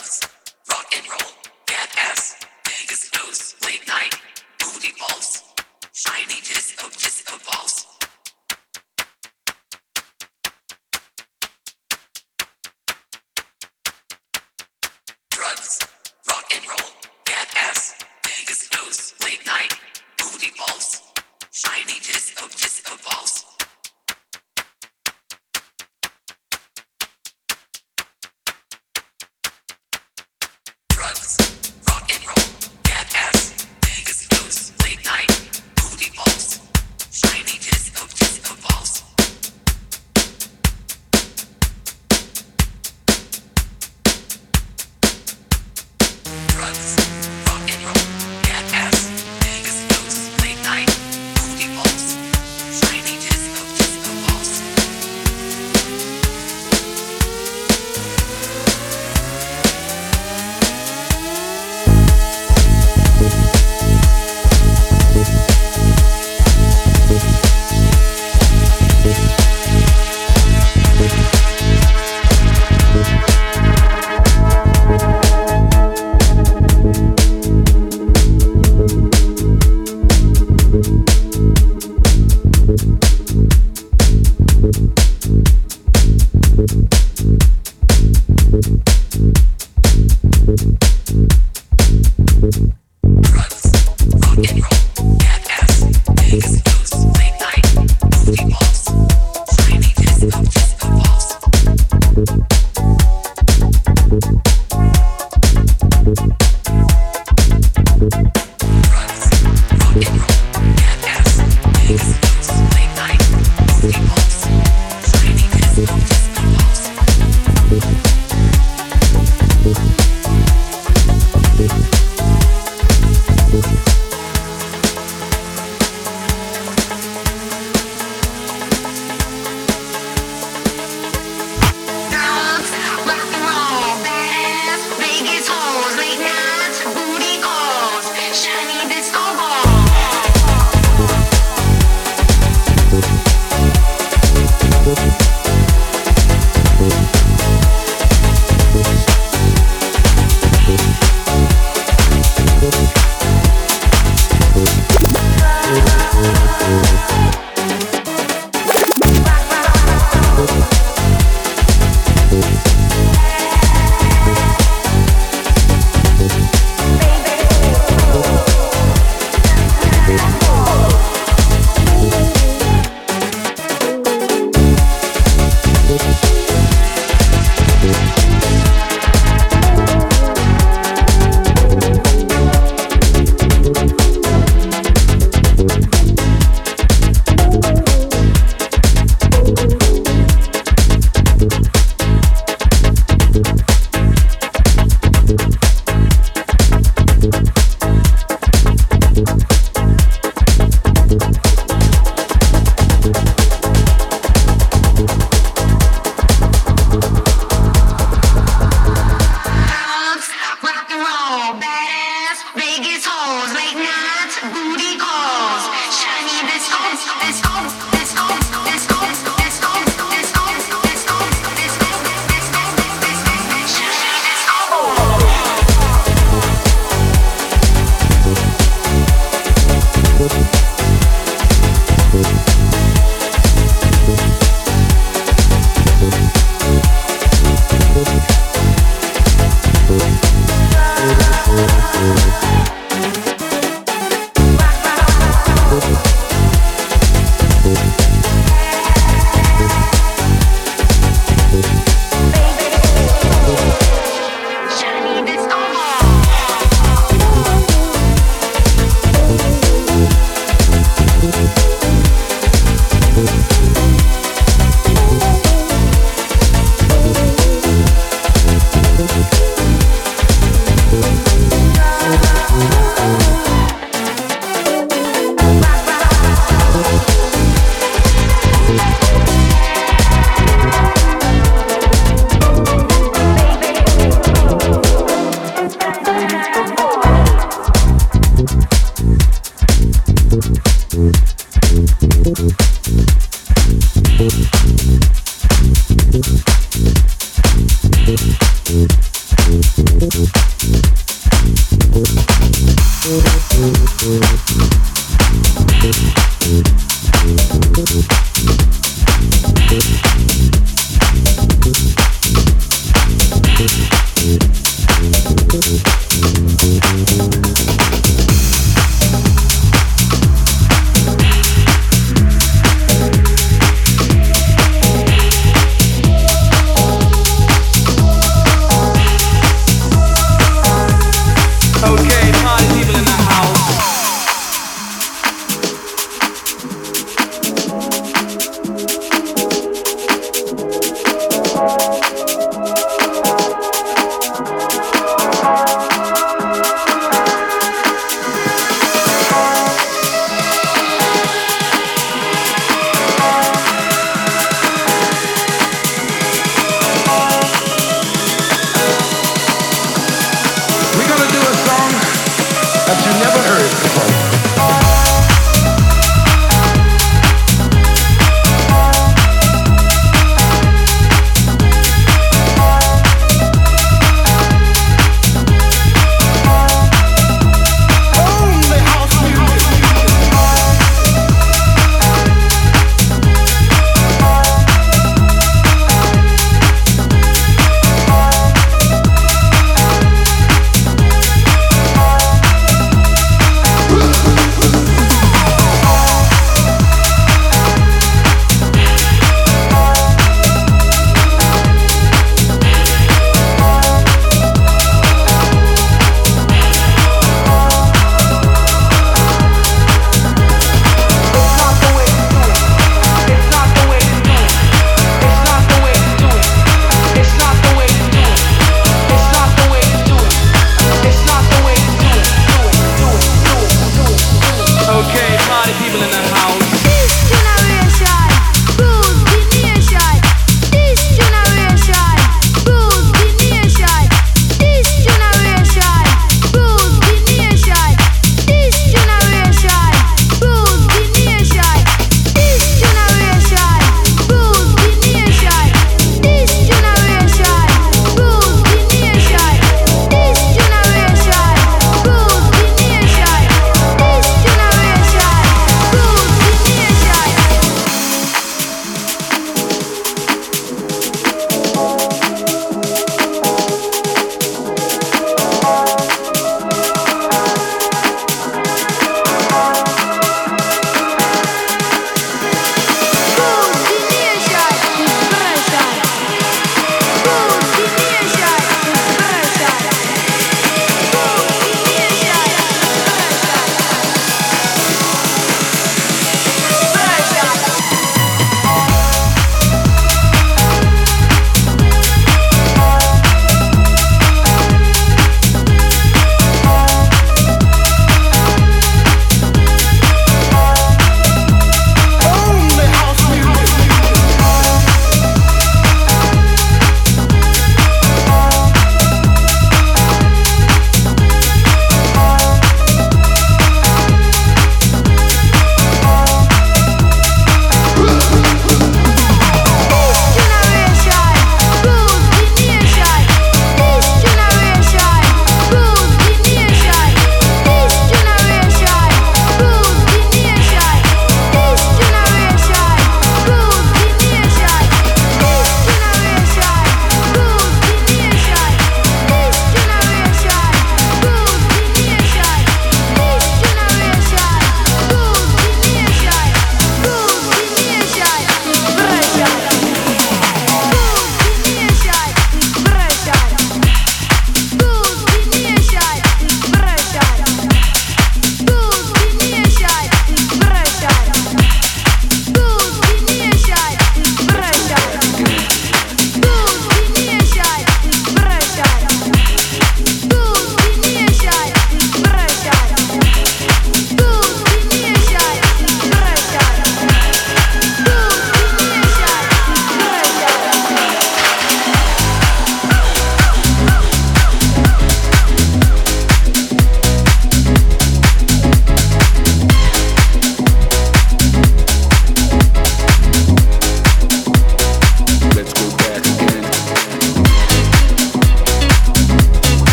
Thank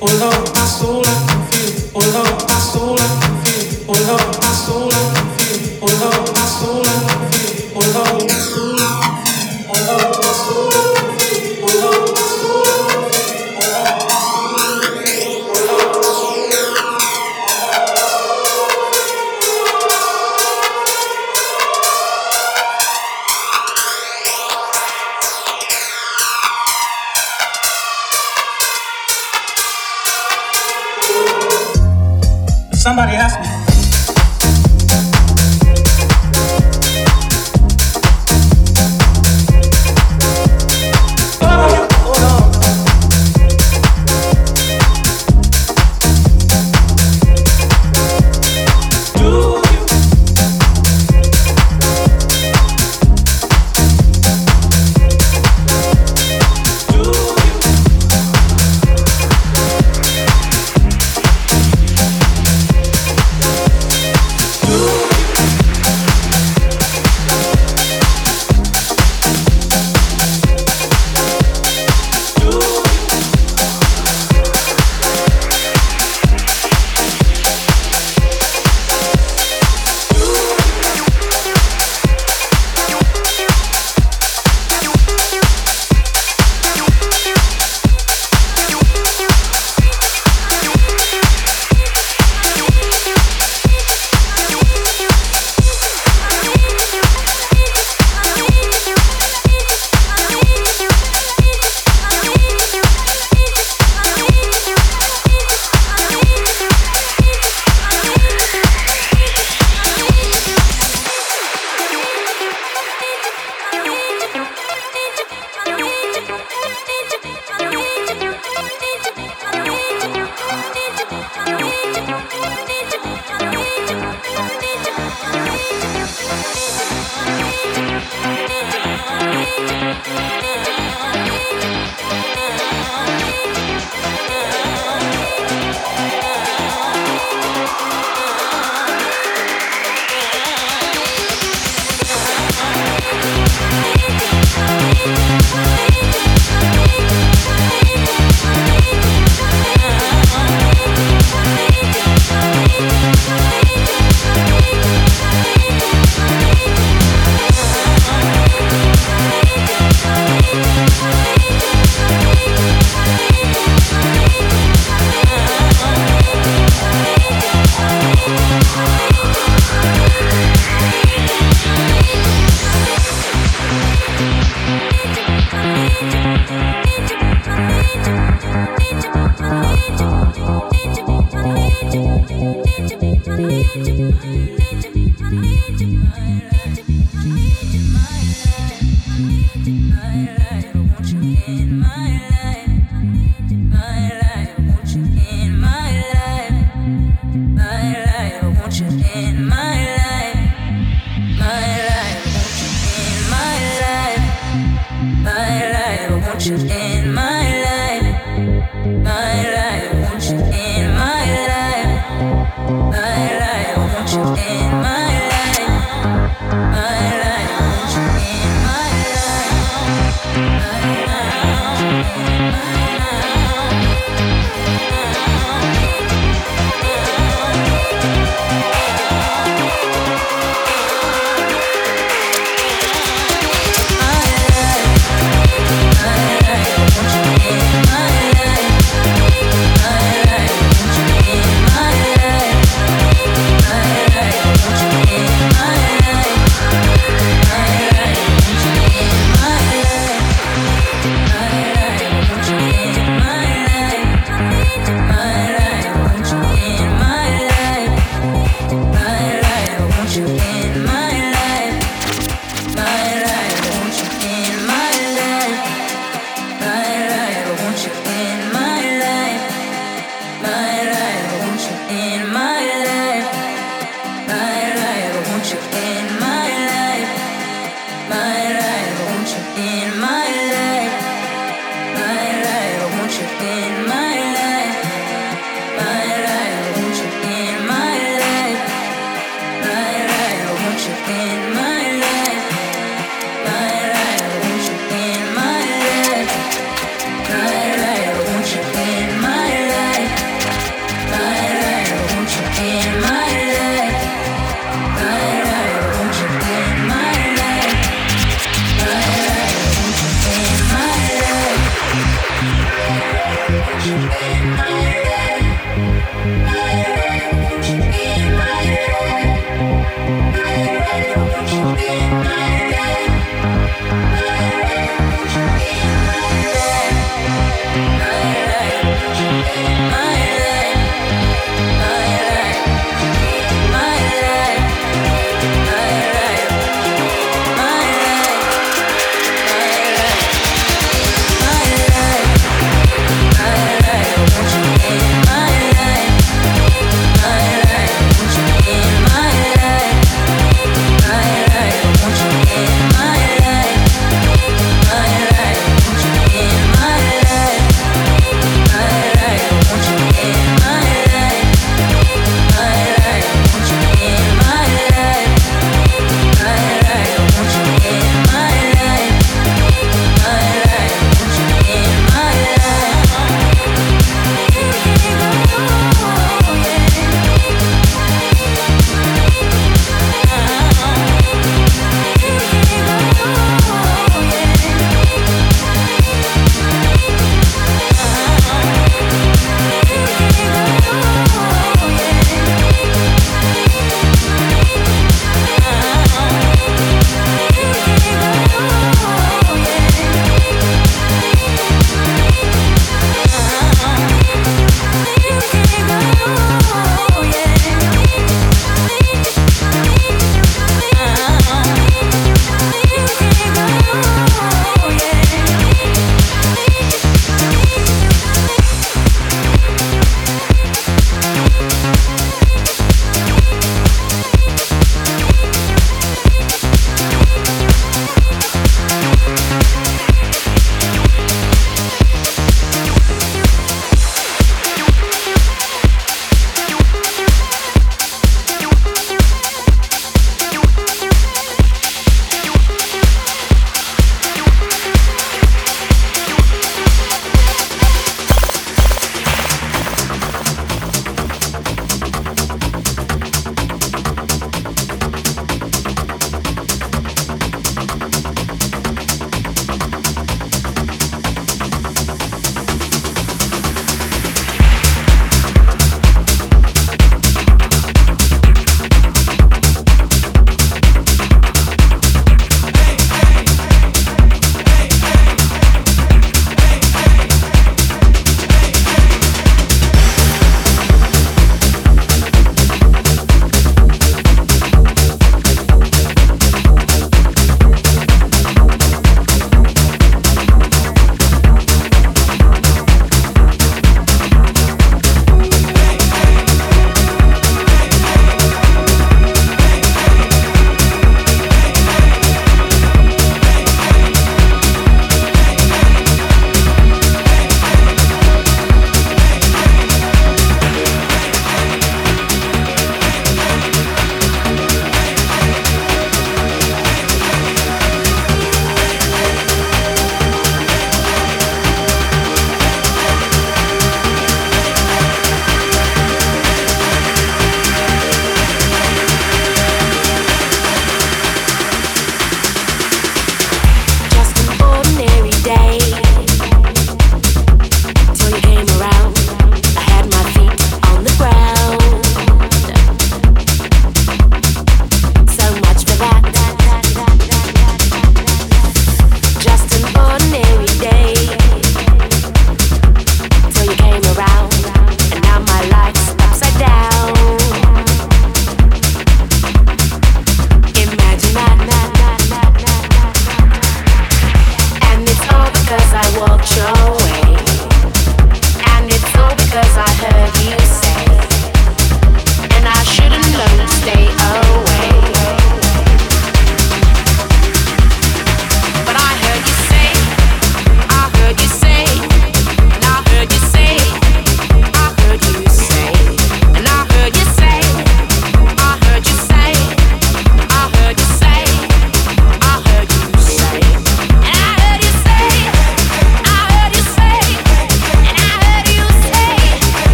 Oh, Somebody asked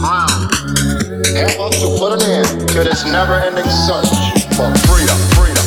crown. Help us to put an end to this never ending search for freedom. freedom.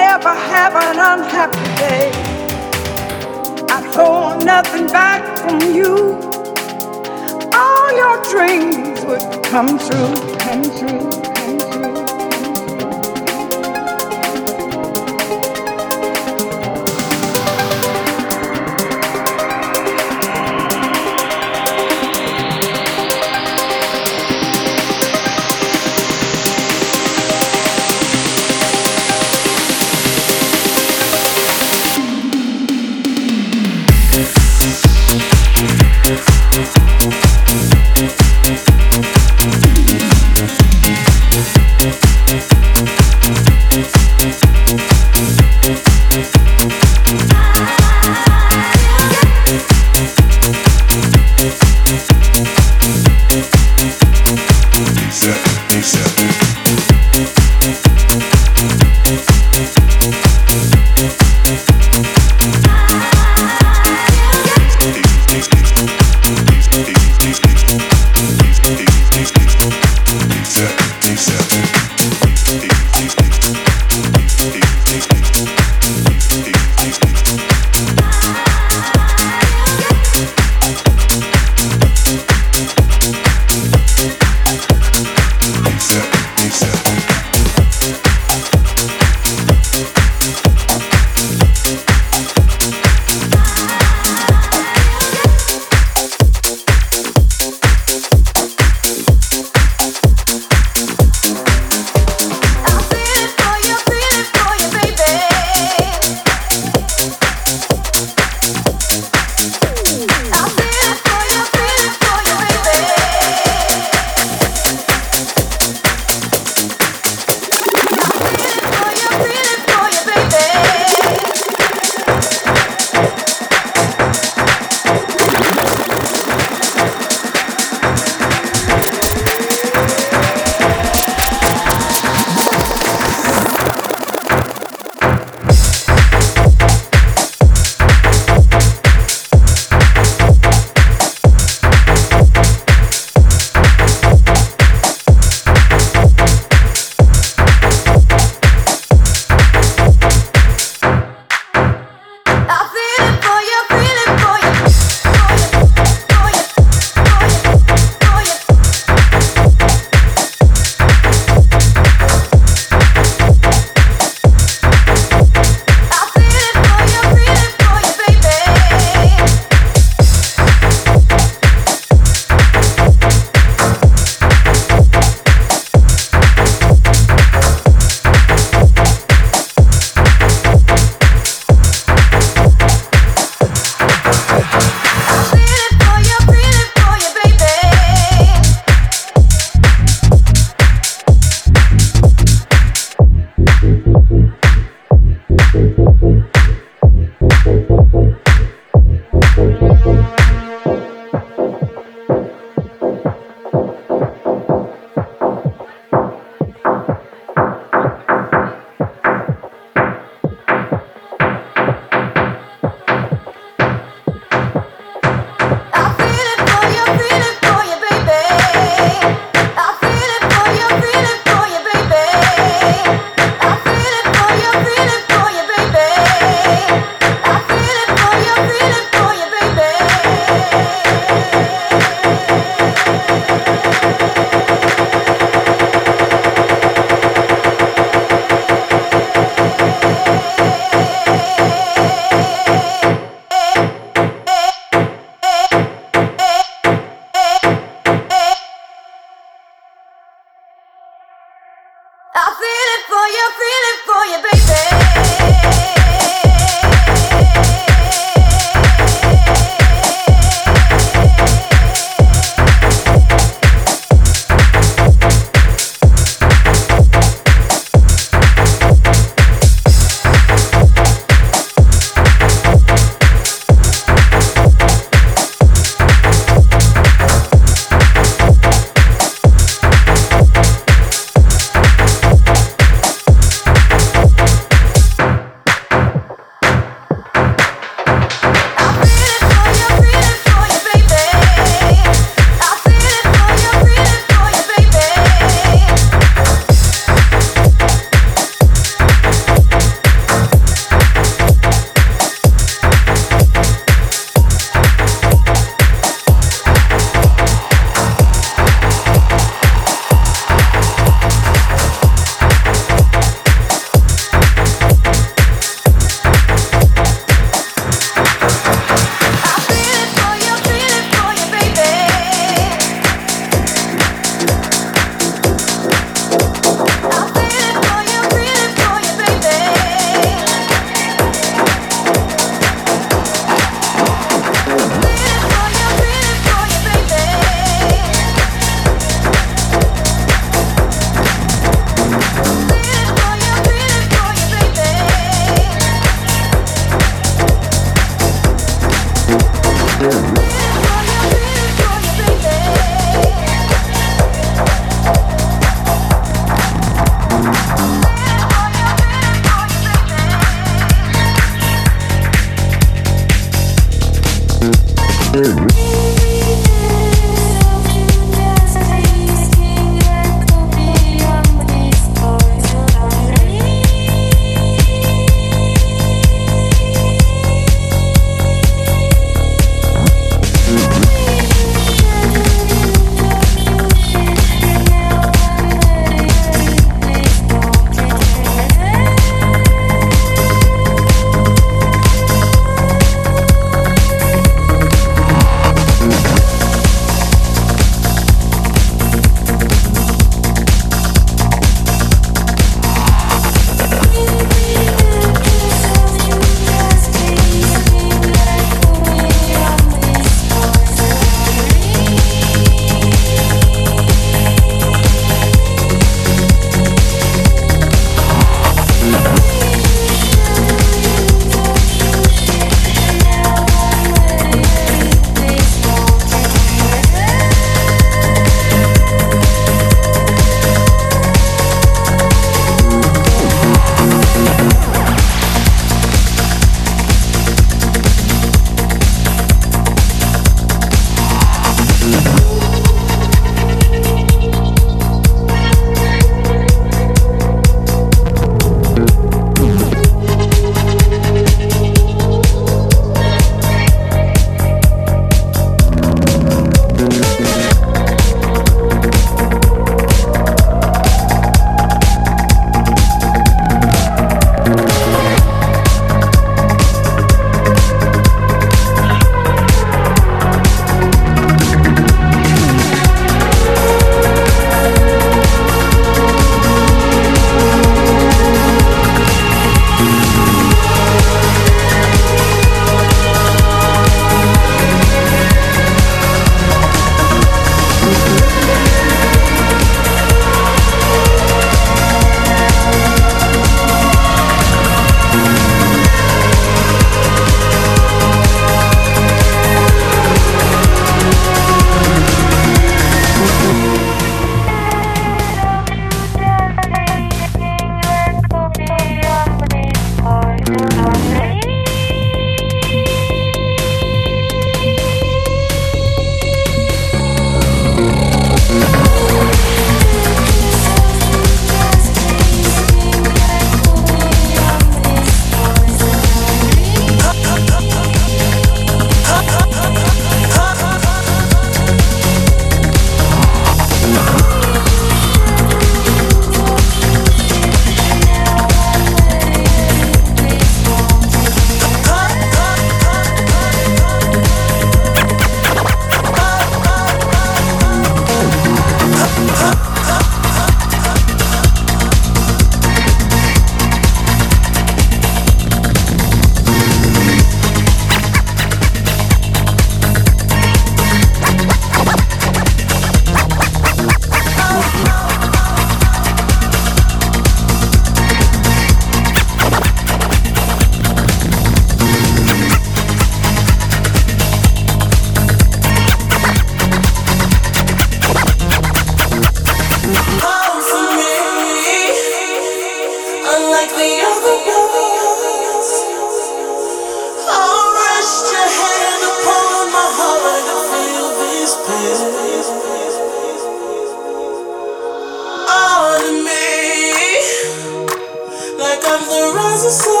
so